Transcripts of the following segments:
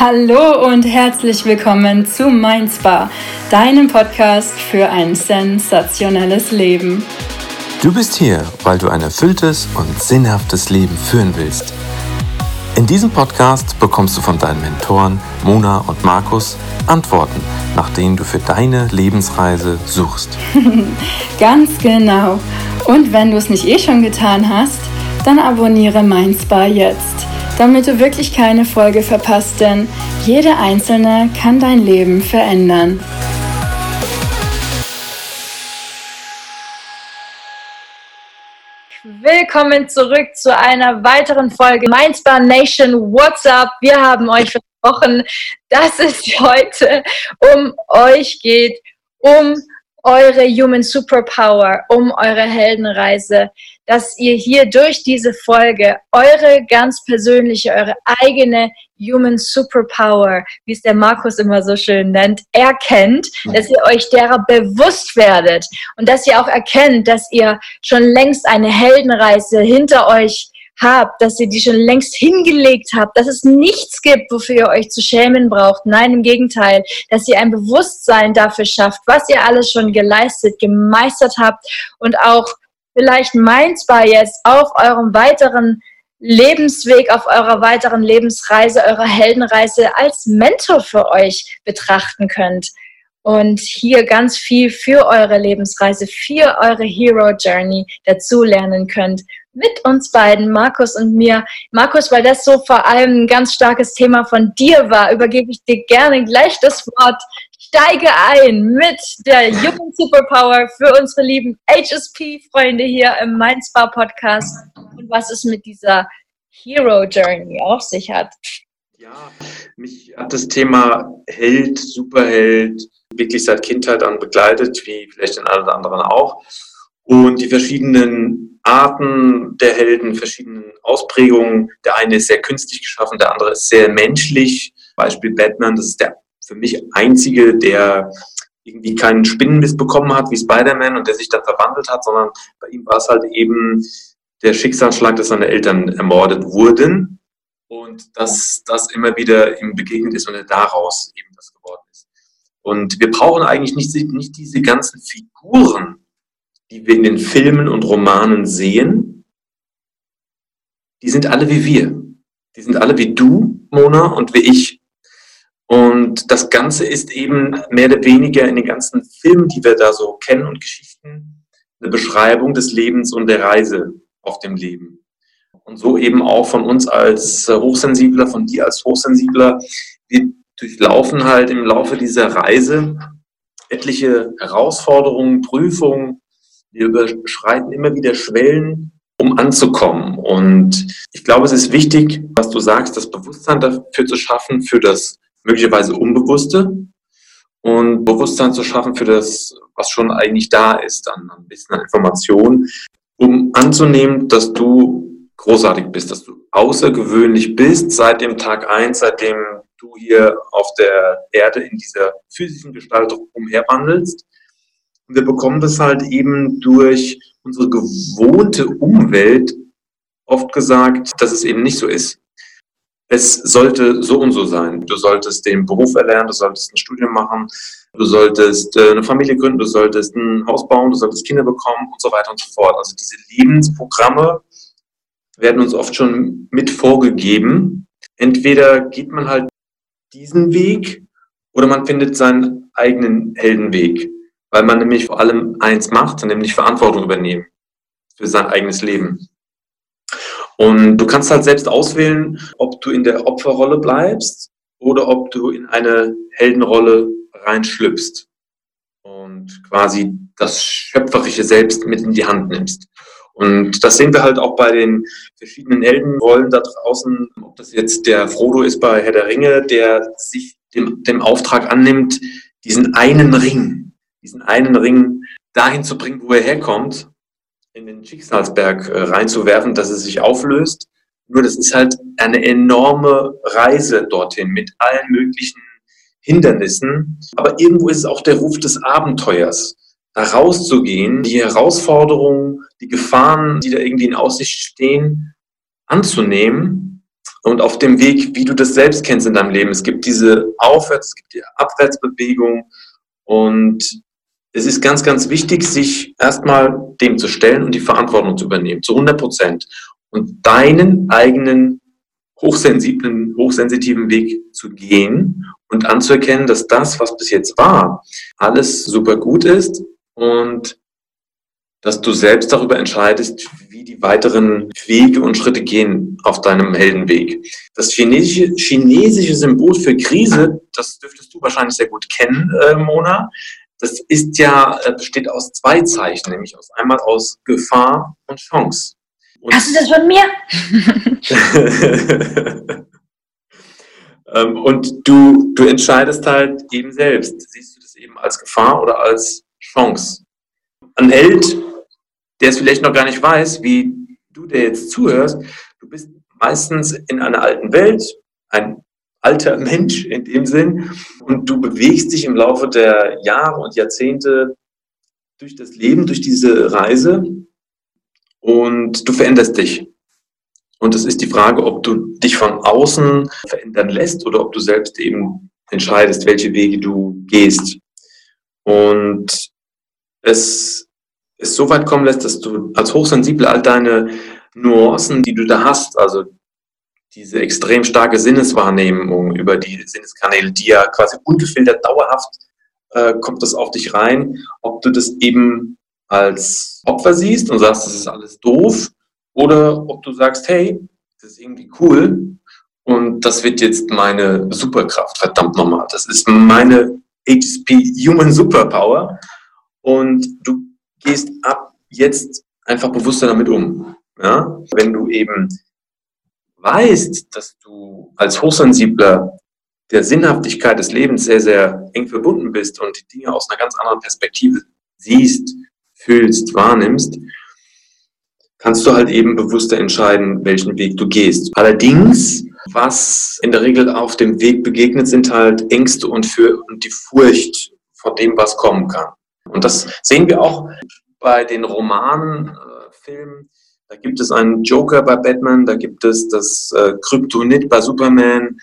Hallo und herzlich willkommen zu Mindspa, deinem Podcast für ein sensationelles Leben. Du bist hier, weil du ein erfülltes und sinnhaftes Leben führen willst. In diesem Podcast bekommst du von deinen Mentoren Mona und Markus Antworten, nach denen du für deine Lebensreise suchst. Ganz genau. Und wenn du es nicht eh schon getan hast, dann abonniere Mindspa jetzt damit du wirklich keine Folge verpasst, denn jede einzelne kann dein Leben verändern. Willkommen zurück zu einer weiteren Folge Mindspan Nation. What's up? Wir haben euch versprochen, dass es heute um euch geht, um eure Human Superpower, um eure Heldenreise, dass ihr hier durch diese Folge eure ganz persönliche, eure eigene Human Superpower, wie es der Markus immer so schön nennt, erkennt, dass ihr euch derer bewusst werdet und dass ihr auch erkennt, dass ihr schon längst eine Heldenreise hinter euch habt, dass ihr die schon längst hingelegt habt, dass es nichts gibt, wofür ihr euch zu schämen braucht. Nein, im Gegenteil, dass ihr ein Bewusstsein dafür schafft, was ihr alles schon geleistet, gemeistert habt und auch vielleicht meinbar jetzt auf eurem weiteren Lebensweg, auf eurer weiteren Lebensreise, eurer Heldenreise als Mentor für euch betrachten könnt. Und hier ganz viel für eure Lebensreise, für eure Hero Journey dazu lernen könnt mit uns beiden, Markus und mir. Markus, weil das so vor allem ein ganz starkes Thema von dir war, übergebe ich dir gerne gleich das Wort. Steige ein mit der jungen Superpower für unsere lieben HSP-Freunde hier im Mindspa Podcast und was es mit dieser Hero Journey auf sich hat. Ja, mich hat das Thema Held, Superheld wirklich seit Kindheit an begleitet, wie vielleicht einen oder anderen auch. Und die verschiedenen Arten der Helden, verschiedenen Ausprägungen. Der eine ist sehr künstlich geschaffen, der andere ist sehr menschlich. Beispiel Batman, das ist der für mich einzige, der irgendwie keinen Spinnenbiss bekommen hat wie Spider-Man und der sich dann verwandelt hat, sondern bei ihm war es halt eben der Schicksalsschlag, dass seine Eltern ermordet wurden und dass das immer wieder ihm begegnet ist und er daraus eben das geworden ist. Und wir brauchen eigentlich nicht, nicht diese ganzen Figuren, die wir in den Filmen und Romanen sehen, die sind alle wie wir. Die sind alle wie du, Mona, und wie ich. Und das Ganze ist eben mehr oder weniger in den ganzen Filmen, die wir da so kennen und Geschichten, eine Beschreibung des Lebens und der Reise auf dem Leben. Und so eben auch von uns als Hochsensibler, von dir als Hochsensibler. Wir durchlaufen halt im Laufe dieser Reise etliche Herausforderungen, Prüfungen, wir überschreiten immer wieder Schwellen, um anzukommen. Und ich glaube, es ist wichtig, was du sagst, das Bewusstsein dafür zu schaffen, für das möglicherweise Unbewusste und Bewusstsein zu schaffen für das, was schon eigentlich da ist, dann ein bisschen an Information, um anzunehmen, dass du großartig bist, dass du außergewöhnlich bist seit dem Tag eins, seitdem du hier auf der Erde in dieser physischen Gestalt umherwandelst und wir bekommen das halt eben durch unsere gewohnte Umwelt oft gesagt, dass es eben nicht so ist. Es sollte so und so sein. Du solltest den Beruf erlernen, du solltest ein Studium machen, du solltest äh, eine Familie gründen, du solltest ein Haus bauen, du solltest Kinder bekommen und so weiter und so fort. Also diese Lebensprogramme werden uns oft schon mit vorgegeben. Entweder geht man halt diesen Weg oder man findet seinen eigenen Heldenweg weil man nämlich vor allem eins macht, nämlich Verantwortung übernehmen für sein eigenes Leben. Und du kannst halt selbst auswählen, ob du in der Opferrolle bleibst oder ob du in eine Heldenrolle reinschlüpfst und quasi das schöpferische Selbst mit in die Hand nimmst. Und das sehen wir halt auch bei den verschiedenen Heldenrollen da draußen, ob das jetzt der Frodo ist bei Herr der Ringe, der sich dem, dem Auftrag annimmt, diesen einen Ring diesen einen Ring dahin zu bringen, wo er herkommt, in den Schicksalsberg äh, reinzuwerfen, dass es sich auflöst. Nur das ist halt eine enorme Reise dorthin mit allen möglichen Hindernissen. Aber irgendwo ist es auch der Ruf des Abenteuers, da rauszugehen, die Herausforderungen, die Gefahren, die da irgendwie in Aussicht stehen, anzunehmen und auf dem Weg, wie du das selbst kennst in deinem Leben. Es gibt diese Aufwärts-, es gibt die Abwärtsbewegung und es ist ganz, ganz wichtig, sich erstmal dem zu stellen und die Verantwortung zu übernehmen, zu 100 Prozent. Und deinen eigenen hochsensiblen, hochsensitiven Weg zu gehen und anzuerkennen, dass das, was bis jetzt war, alles super gut ist und dass du selbst darüber entscheidest, wie die weiteren Wege und Schritte gehen auf deinem Heldenweg. Das chinesische, chinesische Symbol für Krise, das dürftest du wahrscheinlich sehr gut kennen, äh, Mona. Das ist ja, äh, besteht aus zwei Zeichen, nämlich aus einmal aus Gefahr und Chance. Und Hast du das von mir? Ähm, und du, du entscheidest halt eben selbst. Siehst du das eben als Gefahr oder als Chance? Ein Held, der es vielleicht noch gar nicht weiß, wie du der jetzt zuhörst, du bist meistens in einer alten Welt, ein alter Mensch in dem Sinn, und du bewegst dich im Laufe der Jahre und Jahrzehnte durch das Leben, durch diese Reise und du veränderst dich. Und es ist die Frage, ob du dich von außen verändern lässt oder ob du selbst eben entscheidest, welche Wege du gehst. Und es es so weit kommen lässt, dass du als Hochsensibler all deine Nuancen, die du da hast, also diese extrem starke Sinneswahrnehmung über die Sinneskanäle, die ja quasi ungefiltert dauerhaft äh, kommt das auf dich rein, ob du das eben als Opfer siehst und sagst, das ist alles doof, oder ob du sagst, hey, das ist irgendwie cool und das wird jetzt meine Superkraft, verdammt nochmal. Das ist meine HSP Human Superpower und du gehst ab jetzt einfach bewusster damit um. Ja? Wenn du eben weißt, dass du als Hochsensibler der Sinnhaftigkeit des Lebens sehr, sehr eng verbunden bist und die Dinge aus einer ganz anderen Perspektive siehst, fühlst, wahrnimmst, kannst du halt eben bewusster entscheiden, welchen Weg du gehst. Allerdings, was in der Regel auf dem Weg begegnet, sind halt Ängste und, für, und die Furcht vor dem, was kommen kann. Und das sehen wir auch bei den Romanfilmen. Äh, da gibt es einen Joker bei Batman, da gibt es das äh, Kryptonit bei Superman,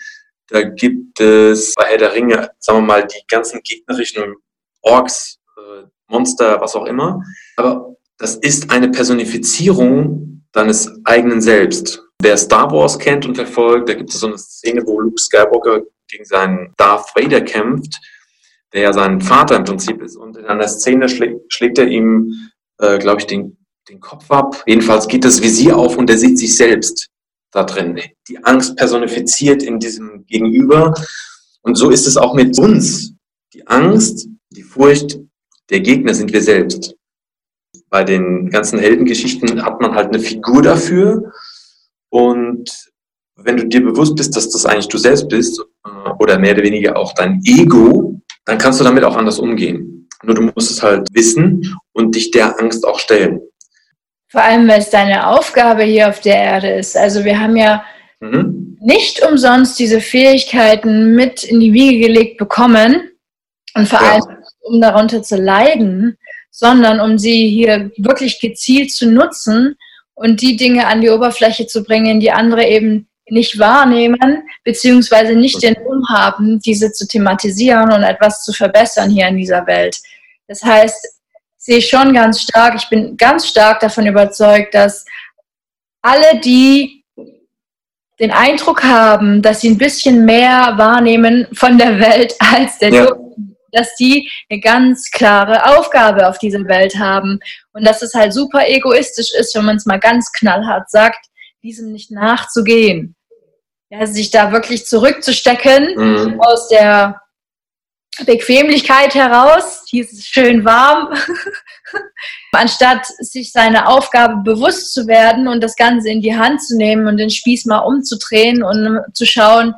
da gibt es bei Herr der Ringe, sagen wir mal, die ganzen gegnerischen Orks, äh, Monster, was auch immer. Aber das ist eine Personifizierung deines eigenen Selbst. Wer Star Wars kennt und verfolgt, da gibt es so eine Szene, wo Luke Skywalker gegen seinen Darth Vader kämpft der ja sein Vater im Prinzip ist. Und in einer Szene schlägt, schlägt er ihm, äh, glaube ich, den, den Kopf ab. Jedenfalls geht das Visier auf und er sieht sich selbst da drin. Die Angst personifiziert in diesem Gegenüber. Und so ist es auch mit uns. Die Angst, die Furcht, der Gegner sind wir selbst. Bei den ganzen Heldengeschichten hat man halt eine Figur dafür. Und wenn du dir bewusst bist, dass das eigentlich du selbst bist, äh, oder mehr oder weniger auch dein Ego, dann kannst du damit auch anders umgehen. Nur du musst es halt wissen und dich der Angst auch stellen. Vor allem, weil es deine Aufgabe hier auf der Erde ist. Also wir haben ja mhm. nicht umsonst diese Fähigkeiten mit in die Wiege gelegt bekommen und vor ja. allem, um darunter zu leiden, sondern um sie hier wirklich gezielt zu nutzen und die Dinge an die Oberfläche zu bringen, die andere eben nicht wahrnehmen, beziehungsweise nicht den Mumm haben, diese zu thematisieren und etwas zu verbessern hier in dieser Welt. Das heißt, ich sehe schon ganz stark, ich bin ganz stark davon überzeugt, dass alle, die den Eindruck haben, dass sie ein bisschen mehr wahrnehmen von der Welt als der ja. dass die eine ganz klare Aufgabe auf dieser Welt haben und dass es halt super egoistisch ist, wenn man es mal ganz knallhart sagt, diesem nicht nachzugehen ja, sich da wirklich zurückzustecken mhm. aus der Bequemlichkeit heraus, hier ist es schön warm, anstatt sich seine Aufgabe bewusst zu werden und das Ganze in die Hand zu nehmen und den Spieß mal umzudrehen und zu schauen,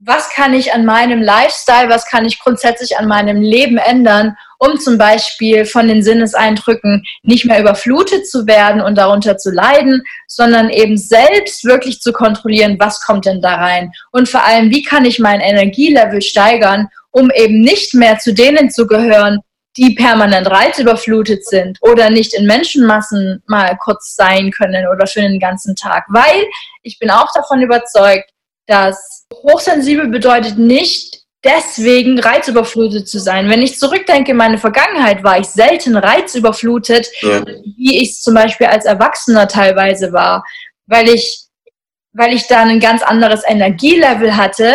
was kann ich an meinem Lifestyle, was kann ich grundsätzlich an meinem Leben ändern, um zum Beispiel von den Sinneseindrücken nicht mehr überflutet zu werden und darunter zu leiden, sondern eben selbst wirklich zu kontrollieren, was kommt denn da rein und vor allem, wie kann ich mein Energielevel steigern, um eben nicht mehr zu denen zu gehören, die permanent reizüberflutet sind oder nicht in Menschenmassen mal kurz sein können oder für den ganzen Tag. Weil ich bin auch davon überzeugt, dass hochsensibel bedeutet nicht, deswegen reizüberflutet zu sein. Wenn ich zurückdenke in meine Vergangenheit, war ich selten reizüberflutet, ja. wie ich es zum Beispiel als Erwachsener teilweise war, weil ich, weil ich da ein ganz anderes Energielevel hatte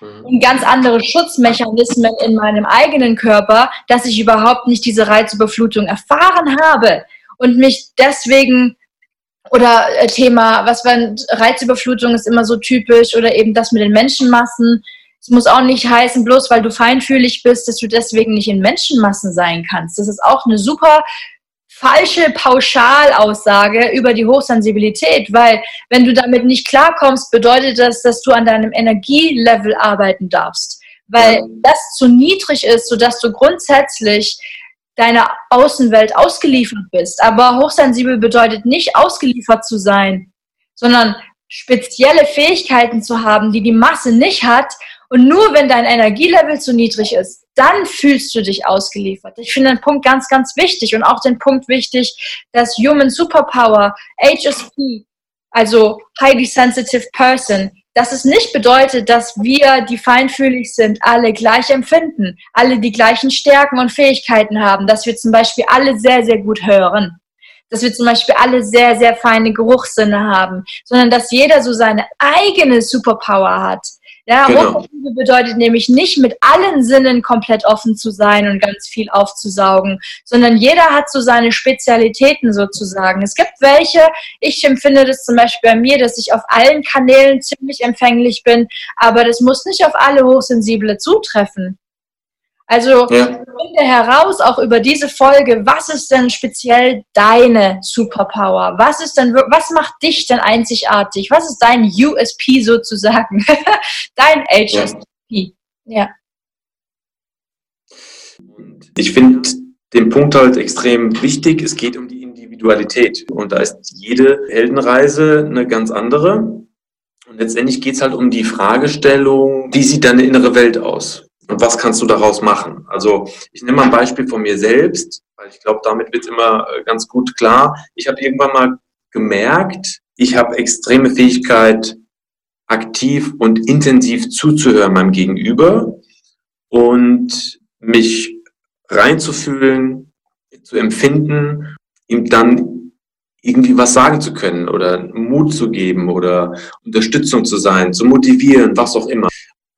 mhm. und ganz andere Schutzmechanismen in meinem eigenen Körper, dass ich überhaupt nicht diese Reizüberflutung erfahren habe und mich deswegen oder äh, Thema, was war Reizüberflutung ist immer so typisch oder eben das mit den Menschenmassen. Es muss auch nicht heißen, bloß weil du feinfühlig bist, dass du deswegen nicht in Menschenmassen sein kannst. Das ist auch eine super falsche Pauschalaussage über die Hochsensibilität, weil wenn du damit nicht klarkommst, bedeutet das, dass du an deinem Energielevel arbeiten darfst, weil das zu niedrig ist, sodass du grundsätzlich deiner Außenwelt ausgeliefert bist. Aber hochsensibel bedeutet nicht ausgeliefert zu sein, sondern spezielle Fähigkeiten zu haben, die die Masse nicht hat. Und nur wenn dein Energielevel zu niedrig ist, dann fühlst du dich ausgeliefert. Ich finde den Punkt ganz, ganz wichtig und auch den Punkt wichtig, dass Human Superpower, HSP, also Highly Sensitive Person, dass es nicht bedeutet, dass wir, die feinfühlig sind, alle gleich empfinden, alle die gleichen Stärken und Fähigkeiten haben, dass wir zum Beispiel alle sehr, sehr gut hören, dass wir zum Beispiel alle sehr, sehr feine Geruchssinne haben, sondern dass jeder so seine eigene Superpower hat. Ja, genau. bedeutet nämlich nicht mit allen Sinnen komplett offen zu sein und ganz viel aufzusaugen, sondern jeder hat so seine Spezialitäten sozusagen. Es gibt welche, ich empfinde das zum Beispiel bei mir, dass ich auf allen Kanälen ziemlich empfänglich bin, aber das muss nicht auf alle Hochsensible zutreffen. Also ja. finde heraus auch über diese Folge, was ist denn speziell deine Superpower? Was ist denn, was macht dich denn einzigartig? Was ist dein USP sozusagen? dein HSP? Ja. ja. Ich finde den Punkt halt extrem wichtig. Es geht um die Individualität. Und da ist jede Heldenreise eine ganz andere. Und letztendlich geht es halt um die Fragestellung, wie sieht deine innere Welt aus? Und was kannst du daraus machen? Also ich nehme mal ein Beispiel von mir selbst, weil ich glaube, damit wird immer äh, ganz gut klar. Ich habe irgendwann mal gemerkt, ich habe extreme Fähigkeit, aktiv und intensiv zuzuhören meinem Gegenüber und mich reinzufühlen, zu empfinden, ihm dann irgendwie was sagen zu können oder Mut zu geben oder Unterstützung zu sein, zu motivieren, was auch immer.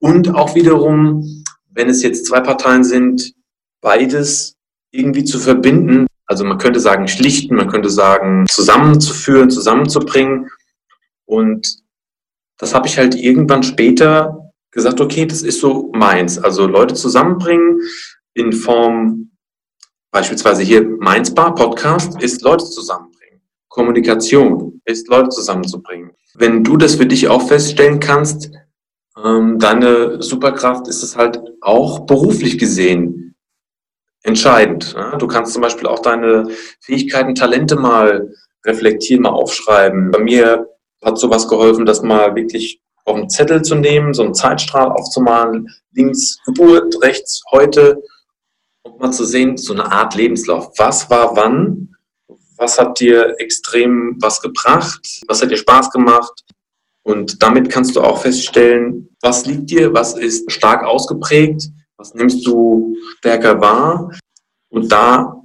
Und auch wiederum wenn es jetzt zwei Parteien sind, beides irgendwie zu verbinden. Also man könnte sagen schlichten, man könnte sagen zusammenzuführen, zusammenzubringen. Und das habe ich halt irgendwann später gesagt, okay, das ist so meins. Also Leute zusammenbringen in Form, beispielsweise hier Mainz Bar Podcast, ist Leute zusammenbringen. Kommunikation ist Leute zusammenzubringen. Wenn du das für dich auch feststellen kannst, deine Superkraft ist es halt auch beruflich gesehen entscheidend. Ne? Du kannst zum Beispiel auch deine Fähigkeiten, Talente mal reflektieren, mal aufschreiben. Bei mir hat sowas geholfen, das mal wirklich auf einen Zettel zu nehmen, so einen Zeitstrahl aufzumalen, links Geburt, rechts heute, und mal zu sehen, so eine Art Lebenslauf. Was war wann? Was hat dir extrem was gebracht? Was hat dir Spaß gemacht? Und damit kannst du auch feststellen, was liegt dir, was ist stark ausgeprägt, was nimmst du stärker wahr und da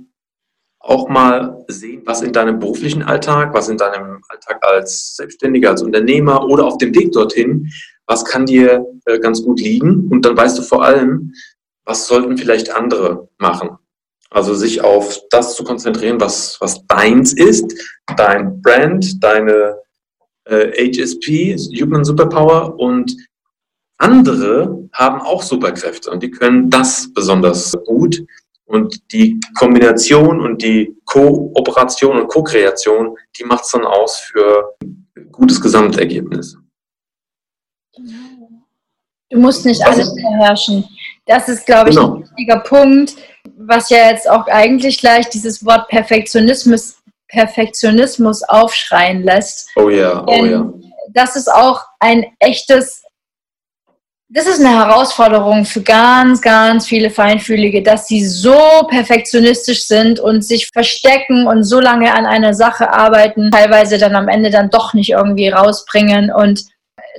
auch mal sehen, was in deinem beruflichen Alltag, was in deinem Alltag als Selbstständiger, als Unternehmer oder auf dem Weg dorthin, was kann dir äh, ganz gut liegen und dann weißt du vor allem, was sollten vielleicht andere machen. Also sich auf das zu konzentrieren, was, was deins ist, dein Brand, deine äh, HSP, Human Superpower, und andere haben auch Superkräfte und die können das besonders gut. Und die Kombination und die Kooperation und Co-Kreation, die macht es dann aus für ein gutes Gesamtergebnis. Du musst nicht alles beherrschen. Das ist, glaube ich, genau. ein wichtiger Punkt, was ja jetzt auch eigentlich gleich dieses Wort Perfektionismus Perfektionismus aufschreien lässt. Oh ja, oh ja. Das ist auch ein echtes das ist eine Herausforderung für ganz, ganz viele Feinfühlige, dass sie so perfektionistisch sind und sich verstecken und so lange an einer Sache arbeiten, teilweise dann am Ende dann doch nicht irgendwie rausbringen und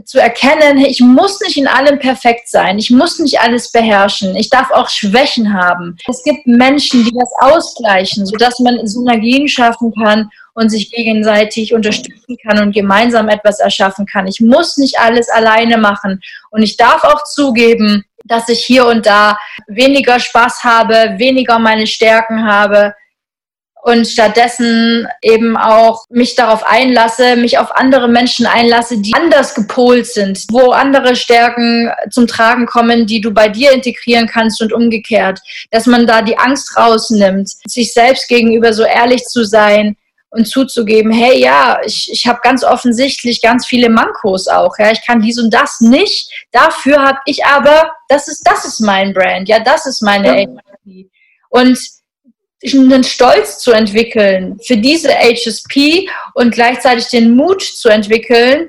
zu erkennen, ich muss nicht in allem perfekt sein, ich muss nicht alles beherrschen, ich darf auch Schwächen haben. Es gibt Menschen, die das ausgleichen, sodass man Synergien schaffen kann und sich gegenseitig unterstützen kann und gemeinsam etwas erschaffen kann. Ich muss nicht alles alleine machen und ich darf auch zugeben, dass ich hier und da weniger Spaß habe, weniger meine Stärken habe, und stattdessen eben auch mich darauf einlasse, mich auf andere Menschen einlasse, die anders gepolt sind, wo andere Stärken zum Tragen kommen, die du bei dir integrieren kannst und umgekehrt, dass man da die Angst rausnimmt, sich selbst gegenüber so ehrlich zu sein, und zuzugeben, hey, ja, ich, ich habe ganz offensichtlich ganz viele Mankos auch. Ja, ich kann dies und das nicht. Dafür habe ich aber, das ist, das ist mein Brand, ja, das ist meine ja. Und einen Stolz zu entwickeln für diese HSP und gleichzeitig den Mut zu entwickeln,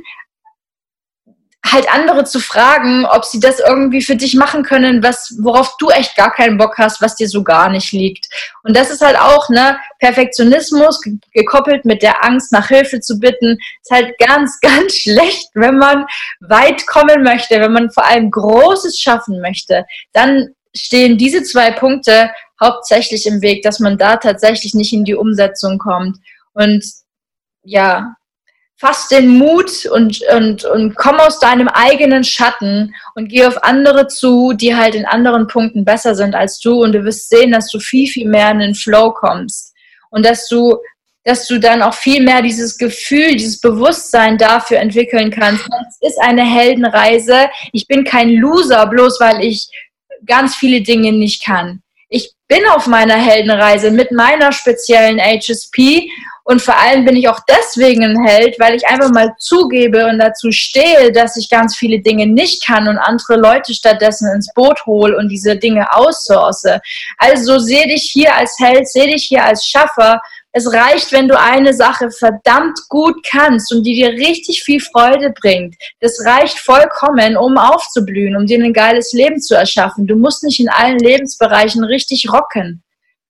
halt andere zu fragen, ob sie das irgendwie für dich machen können, was, worauf du echt gar keinen Bock hast, was dir so gar nicht liegt. Und das ist halt auch, ne, Perfektionismus gekoppelt mit der Angst, nach Hilfe zu bitten, ist halt ganz, ganz schlecht, wenn man weit kommen möchte, wenn man vor allem Großes schaffen möchte. Dann stehen diese zwei Punkte hauptsächlich im Weg, dass man da tatsächlich nicht in die Umsetzung kommt. Und ja, fass den Mut und, und, und komm aus deinem eigenen Schatten und geh auf andere zu, die halt in anderen Punkten besser sind als du und du wirst sehen, dass du viel, viel mehr in den Flow kommst und dass du, dass du dann auch viel mehr dieses Gefühl, dieses Bewusstsein dafür entwickeln kannst. Es ist eine Heldenreise. Ich bin kein Loser, bloß weil ich ganz viele Dinge nicht kann. Bin auf meiner Heldenreise mit meiner speziellen HSP und vor allem bin ich auch deswegen ein Held, weil ich einfach mal zugebe und dazu stehe, dass ich ganz viele Dinge nicht kann und andere Leute stattdessen ins Boot hole und diese Dinge aussource. Also sehe dich hier als Held, sehe dich hier als Schaffer es reicht, wenn du eine Sache verdammt gut kannst und die dir richtig viel Freude bringt. Das reicht vollkommen, um aufzublühen, um dir ein geiles Leben zu erschaffen. Du musst nicht in allen Lebensbereichen richtig rocken.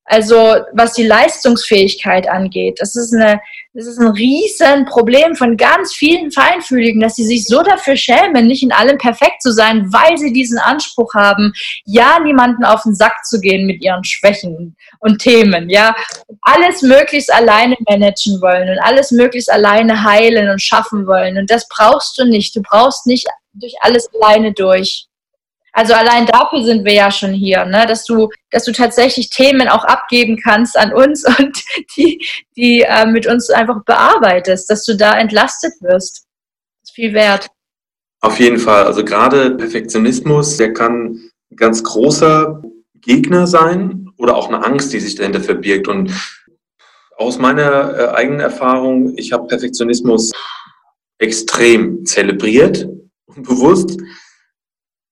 Also was die Leistungsfähigkeit angeht, das ist, eine, das ist ein Riesenproblem von ganz vielen Feinfühligen, dass sie sich so dafür schämen, nicht in allem perfekt zu sein, weil sie diesen Anspruch haben, ja, niemanden auf den Sack zu gehen mit ihren Schwächen und Themen, ja, alles möglichst alleine managen wollen und alles möglichst alleine heilen und schaffen wollen. Und das brauchst du nicht. Du brauchst nicht durch alles alleine durch. Also allein dafür sind wir ja schon hier, ne? dass du, dass du tatsächlich Themen auch abgeben kannst an uns und die, die äh, mit uns einfach bearbeitest, dass du da entlastet wirst. Das ist viel wert. Auf jeden Fall. Also gerade Perfektionismus, der kann ein ganz großer Gegner sein oder auch eine Angst, die sich dahinter verbirgt. Und aus meiner äh, eigenen Erfahrung, ich habe Perfektionismus extrem zelebriert und bewusst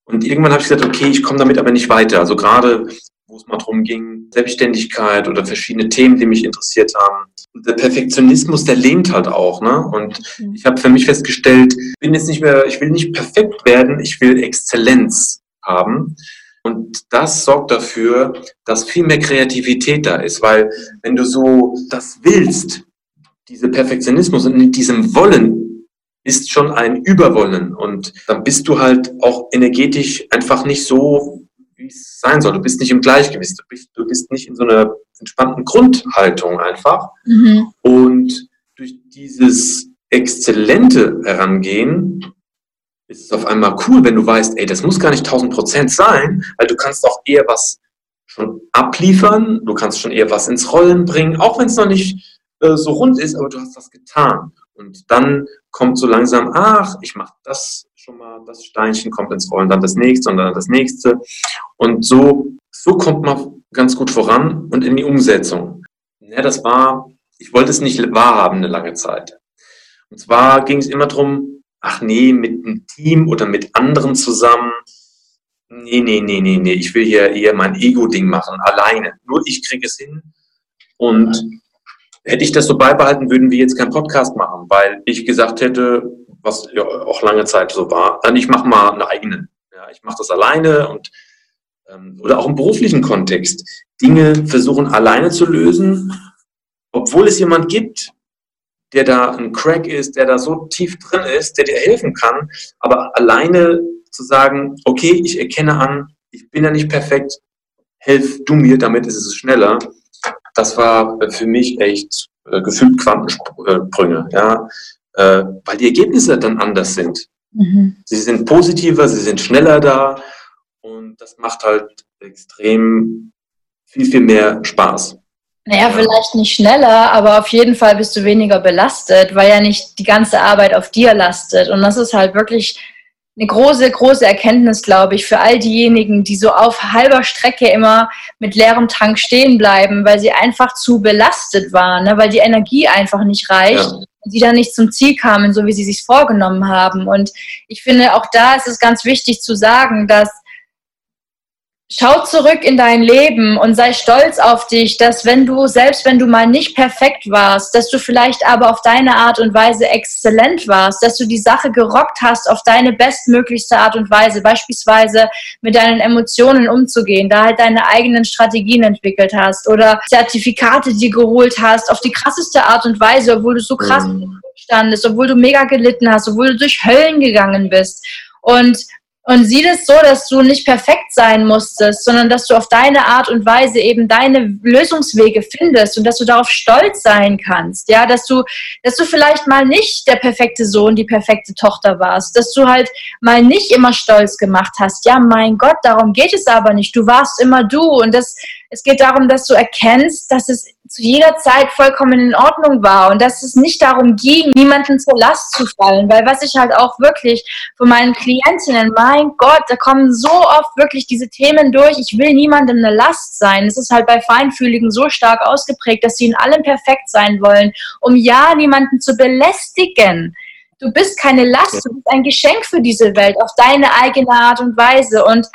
und irgendwann habe ich gesagt, okay, ich komme damit aber nicht weiter. Also gerade, wo es mal darum ging, Selbstständigkeit oder verschiedene Themen, die mich interessiert haben. Und der Perfektionismus, der lehnt halt auch. Ne? Und mhm. ich habe für mich festgestellt, bin jetzt nicht mehr, ich will nicht perfekt werden, ich will Exzellenz haben. Und das sorgt dafür, dass viel mehr Kreativität da ist, weil wenn du so das willst, diese Perfektionismus und mit diesem Wollen ist schon ein Überwollen und dann bist du halt auch energetisch einfach nicht so, wie es sein soll. Du bist nicht im Gleichgewicht, du bist, du bist nicht in so einer entspannten Grundhaltung einfach. Mhm. Und durch dieses exzellente Herangehen ist es auf einmal cool, wenn du weißt, ey, das muss gar nicht 1000 Prozent sein, weil du kannst auch eher was schon abliefern, du kannst schon eher was ins Rollen bringen, auch wenn es noch nicht äh, so rund ist, aber du hast was getan. Und dann kommt so langsam, ach, ich mache das schon mal, das Steinchen kommt ins Rollen, dann das nächste und dann das nächste. Und so, so kommt man ganz gut voran und in die Umsetzung. Ja, das war, ich wollte es nicht wahrhaben eine lange Zeit. Und zwar ging es immer darum, ach nee, mit einem Team oder mit anderen zusammen. Nee, nee, nee, nee, nee, ich will hier eher mein Ego-Ding machen, alleine. Nur ich kriege es hin. Und Hätte ich das so beibehalten, würden wir jetzt keinen Podcast machen, weil ich gesagt hätte, was ja auch lange Zeit so war, ich mache mal einen eigenen. Ja, ich mache das alleine und ähm, oder auch im beruflichen Kontext Dinge versuchen alleine zu lösen, obwohl es jemand gibt, der da ein Crack ist, der da so tief drin ist, der dir helfen kann, aber alleine zu sagen, okay, ich erkenne an, ich bin ja nicht perfekt, helf du mir, damit ist es schneller. Das war für mich echt äh, gefühlt Quantensprünge, ja, äh, weil die Ergebnisse dann anders sind. Mhm. Sie sind positiver, sie sind schneller da und das macht halt extrem viel, viel mehr Spaß. Naja, vielleicht nicht schneller, aber auf jeden Fall bist du weniger belastet, weil ja nicht die ganze Arbeit auf dir lastet. Und das ist halt wirklich eine große, große Erkenntnis, glaube ich, für all diejenigen, die so auf halber Strecke immer mit leerem Tank stehen bleiben, weil sie einfach zu belastet waren, ne? weil die Energie einfach nicht reicht. Ja. Und sie dann nicht zum Ziel kamen, so wie sie sich vorgenommen haben. Und ich finde, auch da ist es ganz wichtig zu sagen, dass Schau zurück in dein Leben und sei stolz auf dich, dass wenn du, selbst wenn du mal nicht perfekt warst, dass du vielleicht aber auf deine Art und Weise exzellent warst, dass du die Sache gerockt hast auf deine bestmöglichste Art und Weise, beispielsweise mit deinen Emotionen umzugehen, da halt deine eigenen Strategien entwickelt hast oder Zertifikate die geholt hast auf die krasseste Art und Weise, obwohl du so krass mhm. standest, obwohl du mega gelitten hast, obwohl du durch Höllen gegangen bist. Und und sieh das so, dass du nicht perfekt sein musstest, sondern dass du auf deine Art und Weise eben deine Lösungswege findest und dass du darauf stolz sein kannst. Ja, dass du, dass du vielleicht mal nicht der perfekte Sohn, die perfekte Tochter warst, dass du halt mal nicht immer stolz gemacht hast. Ja, mein Gott, darum geht es aber nicht. Du warst immer du und das, es geht darum, dass du erkennst, dass es zu jeder Zeit vollkommen in Ordnung war und dass es nicht darum ging, niemanden zur Last zu fallen. Weil was ich halt auch wirklich von meinen Klientinnen, mein Gott, da kommen so oft wirklich diese Themen durch, ich will niemandem eine Last sein. Es ist halt bei Feinfühligen so stark ausgeprägt, dass sie in allem perfekt sein wollen, um ja niemanden zu belästigen. Du bist keine Last, du bist ein Geschenk für diese Welt auf deine eigene Art und Weise. Und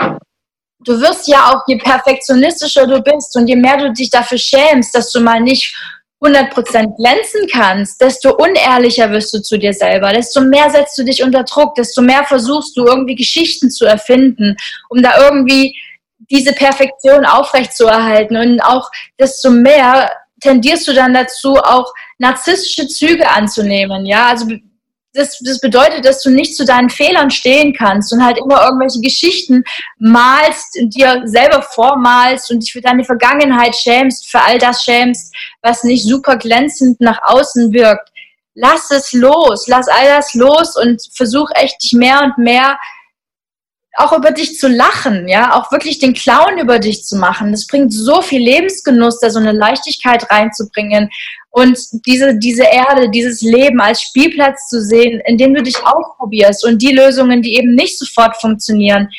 du wirst ja auch, je perfektionistischer du bist und je mehr du dich dafür schämst, dass du mal nicht 100% glänzen kannst, desto unehrlicher wirst du zu dir selber, desto mehr setzt du dich unter Druck, desto mehr versuchst du irgendwie Geschichten zu erfinden, um da irgendwie diese Perfektion aufrechtzuerhalten. Und auch desto mehr tendierst du dann dazu, auch narzisstische Züge anzunehmen, ja, also das, das bedeutet, dass du nicht zu deinen Fehlern stehen kannst und halt immer irgendwelche Geschichten malst, dir selber vormalst und dich für deine Vergangenheit schämst, für all das schämst, was nicht super glänzend nach außen wirkt. Lass es los, lass all das los und versuch echt dich mehr und mehr auch über dich zu lachen, ja, auch wirklich den Clown über dich zu machen. Das bringt so viel Lebensgenuss, da so eine Leichtigkeit reinzubringen und diese, diese Erde, dieses Leben als Spielplatz zu sehen, in dem du dich ausprobierst und die Lösungen, die eben nicht sofort funktionieren,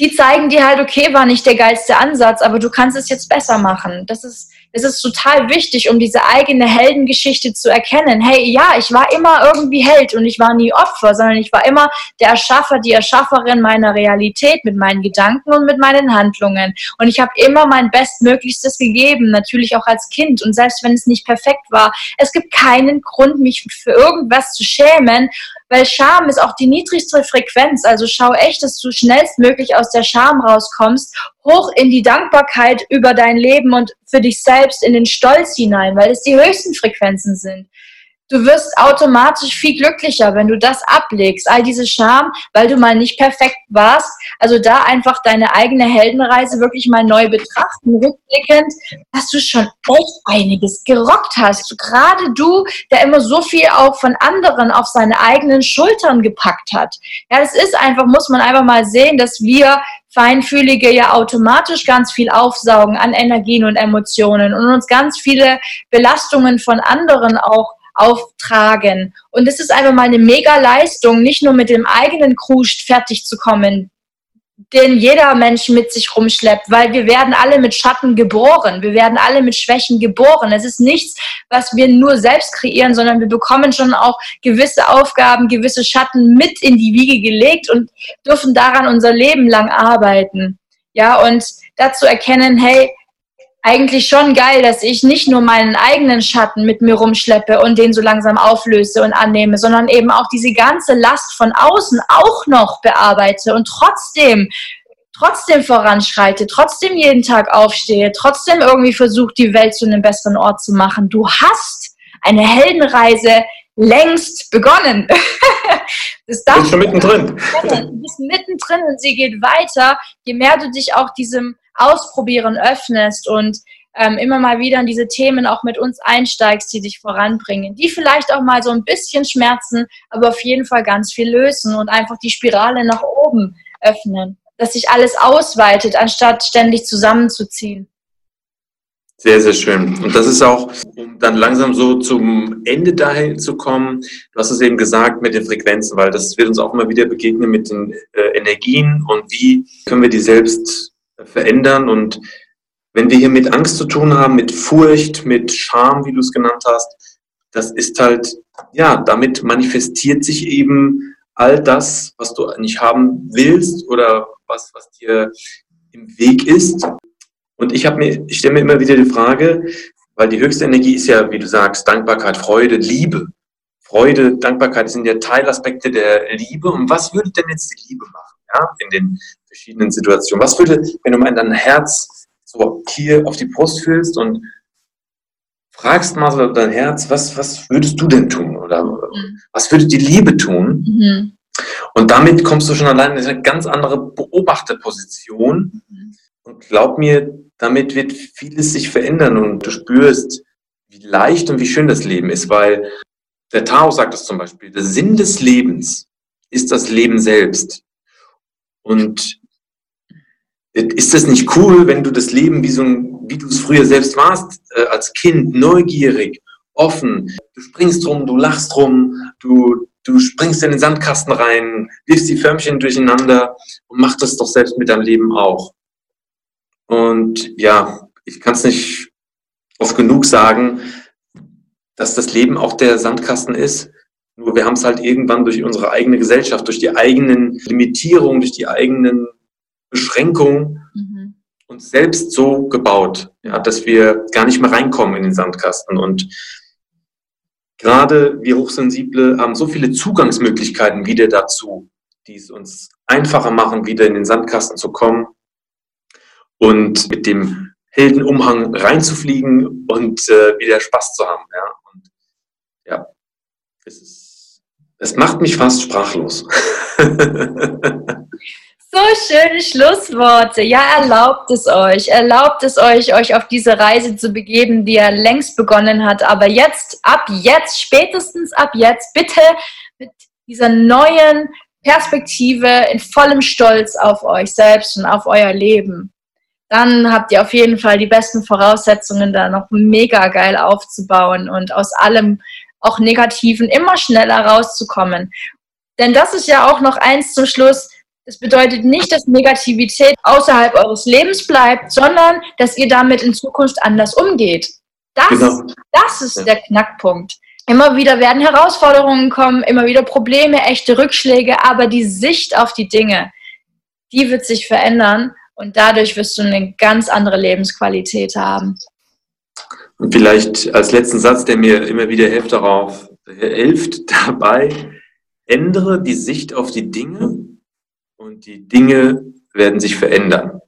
die zeigen dir halt, okay, war nicht der geilste Ansatz, aber du kannst es jetzt besser machen. Das ist, es ist total wichtig, um diese eigene Heldengeschichte zu erkennen. Hey, ja, ich war immer irgendwie Held und ich war nie Opfer, sondern ich war immer der Erschaffer, die Erschafferin meiner Realität mit meinen Gedanken und mit meinen Handlungen. Und ich habe immer mein Bestmöglichstes gegeben, natürlich auch als Kind. Und selbst wenn es nicht perfekt war, es gibt keinen Grund, mich für irgendwas zu schämen, weil Scham ist auch die niedrigste Frequenz. Also schau echt, dass du schnellstmöglich aus der Scham rauskommst, hoch in die Dankbarkeit über dein Leben und für dich selbst in den Stolz hinein, weil es die höchsten Frequenzen sind. Du wirst automatisch viel glücklicher, wenn du das ablegst, all diese Scham, weil du mal nicht perfekt warst. Also da einfach deine eigene Heldenreise wirklich mal neu betrachten, rückblickend, dass du schon echt einiges gerockt hast. Gerade du, der immer so viel auch von anderen auf seine eigenen Schultern gepackt hat. Ja, das ist einfach, muss man einfach mal sehen, dass wir Feinfühlige ja automatisch ganz viel aufsaugen an Energien und Emotionen und uns ganz viele Belastungen von anderen auch auftragen. Und es ist einfach mal eine mega Leistung, nicht nur mit dem eigenen Kruscht fertig zu kommen, den jeder Mensch mit sich rumschleppt, weil wir werden alle mit Schatten geboren, wir werden alle mit Schwächen geboren. Es ist nichts, was wir nur selbst kreieren, sondern wir bekommen schon auch gewisse Aufgaben, gewisse Schatten mit in die Wiege gelegt und dürfen daran unser Leben lang arbeiten. Ja, und dazu erkennen, hey, eigentlich schon geil, dass ich nicht nur meinen eigenen Schatten mit mir rumschleppe und den so langsam auflöse und annehme, sondern eben auch diese ganze Last von außen auch noch bearbeite und trotzdem trotzdem voranschreite, trotzdem jeden Tag aufstehe, trotzdem irgendwie versuche, die Welt zu einem besseren Ort zu machen. Du hast eine Heldenreise längst begonnen. das darf schon mittendrin. Du bist mittendrin und sie geht weiter, je mehr du dich auch diesem Ausprobieren öffnest und ähm, immer mal wieder in diese Themen auch mit uns einsteigst, die dich voranbringen, die vielleicht auch mal so ein bisschen schmerzen, aber auf jeden Fall ganz viel lösen und einfach die Spirale nach oben öffnen, dass sich alles ausweitet, anstatt ständig zusammenzuziehen. Sehr, sehr schön. Und das ist auch, um dann langsam so zum Ende dahin zu kommen, du hast es eben gesagt mit den Frequenzen, weil das wird uns auch immer wieder begegnen mit den äh, Energien und wie können wir die selbst verändern. Und wenn wir hier mit Angst zu tun haben, mit Furcht, mit Scham, wie du es genannt hast, das ist halt, ja, damit manifestiert sich eben all das, was du nicht haben willst oder was, was dir im Weg ist. Und ich habe mir, ich stelle mir immer wieder die Frage, weil die höchste Energie ist ja, wie du sagst, Dankbarkeit, Freude, Liebe. Freude, Dankbarkeit sind ja Teilaspekte der Liebe. Und was würde denn jetzt die Liebe machen, ja, in den verschiedenen Situationen. Was würde, wenn du mal in dein Herz so hier auf die Brust fühlst und fragst mal so dein Herz, was, was würdest du denn tun? Oder was würde die Liebe tun? Mhm. Und damit kommst du schon allein in eine ganz andere Beobachterposition. Mhm. Und glaub mir, damit wird vieles sich verändern und du spürst, wie leicht und wie schön das Leben ist, weil der Tao sagt das zum Beispiel, der Sinn des Lebens ist das Leben selbst. Und ist das nicht cool, wenn du das Leben wie so ein, wie du es früher selbst warst, äh, als Kind, neugierig, offen, du springst rum, du lachst rum, du, du springst in den Sandkasten rein, wirfst die Förmchen durcheinander und mach das doch selbst mit deinem Leben auch. Und ja, ich kann es nicht oft genug sagen, dass das Leben auch der Sandkasten ist. Nur wir haben es halt irgendwann durch unsere eigene Gesellschaft, durch die eigenen Limitierungen, durch die eigenen Beschränkung mhm. uns selbst so gebaut, ja, dass wir gar nicht mehr reinkommen in den Sandkasten. Und gerade wir Hochsensible haben so viele Zugangsmöglichkeiten wieder dazu, die es uns einfacher machen, wieder in den Sandkasten zu kommen und mit dem Heldenumhang reinzufliegen und äh, wieder Spaß zu haben. Ja, und, ja es, ist, es macht mich fast sprachlos. So schöne Schlussworte. Ja, erlaubt es euch. Erlaubt es euch, euch auf diese Reise zu begeben, die ja längst begonnen hat. Aber jetzt, ab jetzt, spätestens ab jetzt, bitte mit dieser neuen Perspektive in vollem Stolz auf euch selbst und auf euer Leben. Dann habt ihr auf jeden Fall die besten Voraussetzungen, da noch mega geil aufzubauen und aus allem auch Negativen immer schneller rauszukommen. Denn das ist ja auch noch eins zum Schluss das bedeutet nicht, dass Negativität außerhalb eures Lebens bleibt, sondern dass ihr damit in Zukunft anders umgeht. Das, genau. das ist der Knackpunkt. Immer wieder werden Herausforderungen kommen, immer wieder Probleme, echte Rückschläge, aber die Sicht auf die Dinge, die wird sich verändern und dadurch wirst du eine ganz andere Lebensqualität haben. Und vielleicht als letzten Satz, der mir immer wieder hilft darauf, hilft dabei, ändere die Sicht auf die Dinge die Dinge werden sich verändern.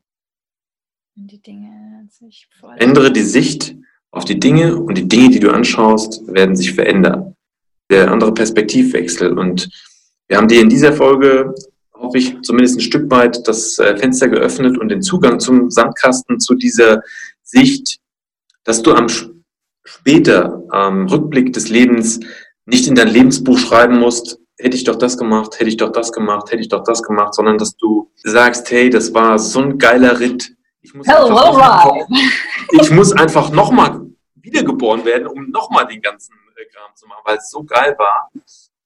Die Dinge sich Ändere die Sicht auf die Dinge und die Dinge, die du anschaust, werden sich verändern. Der andere Perspektivwechsel. Und wir haben dir in dieser Folge, hoffe ich, zumindest ein Stück weit das äh, Fenster geöffnet und den Zugang zum Sandkasten, zu dieser Sicht, dass du am später, am Rückblick des Lebens nicht in dein Lebensbuch schreiben musst, hätte ich doch das gemacht, hätte ich doch das gemacht, hätte ich doch das gemacht, sondern dass du sagst, hey, das war so ein geiler Ritt. Ich muss Hello, einfach, noch, ich muss einfach nochmal wiedergeboren werden, um nochmal den ganzen äh, Kram zu machen, weil es so geil war.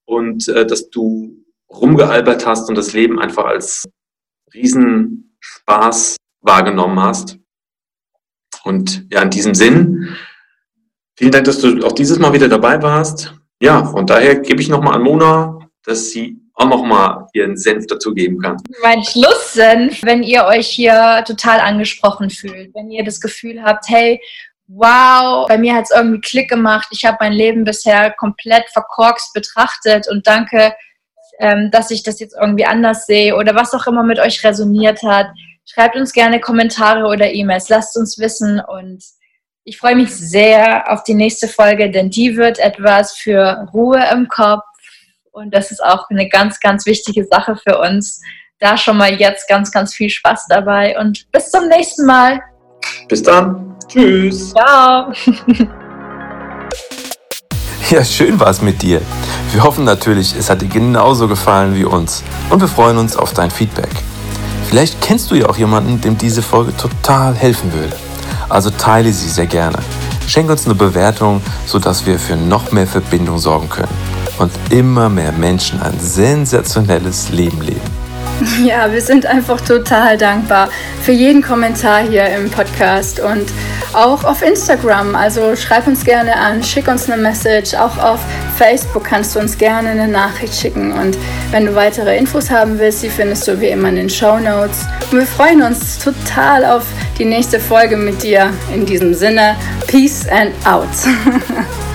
Und äh, dass du rumgealbert hast und das Leben einfach als Riesenspaß wahrgenommen hast. Und ja, in diesem Sinn, vielen Dank, dass du auch dieses Mal wieder dabei warst. Ja, von daher gebe ich nochmal an Mona dass sie auch nochmal ihren Senf dazugeben kann. Mein Schlusssenf, wenn ihr euch hier total angesprochen fühlt, wenn ihr das Gefühl habt, hey, wow, bei mir hat es irgendwie Klick gemacht, ich habe mein Leben bisher komplett verkorkst betrachtet und danke, ähm, dass ich das jetzt irgendwie anders sehe oder was auch immer mit euch resoniert hat. Schreibt uns gerne Kommentare oder E-Mails, lasst uns wissen und ich freue mich sehr auf die nächste Folge, denn die wird etwas für Ruhe im Kopf, und das ist auch eine ganz, ganz wichtige Sache für uns. Da schon mal jetzt ganz, ganz viel Spaß dabei und bis zum nächsten Mal. Bis dann. Tschüss. Ciao. Ja, schön war es mit dir. Wir hoffen natürlich, es hat dir genauso gefallen wie uns und wir freuen uns auf dein Feedback. Vielleicht kennst du ja auch jemanden, dem diese Folge total helfen würde. Also teile sie sehr gerne. Schenk uns eine Bewertung, sodass wir für noch mehr Verbindung sorgen können und immer mehr Menschen ein sensationelles Leben leben. Ja, wir sind einfach total dankbar für jeden Kommentar hier im Podcast und auch auf Instagram. Also schreib uns gerne an, schick uns eine Message. Auch auf Facebook kannst du uns gerne eine Nachricht schicken. Und wenn du weitere Infos haben willst, die findest du wie immer in den Show Notes. Und wir freuen uns total auf die nächste Folge mit dir. In diesem Sinne, Peace and out.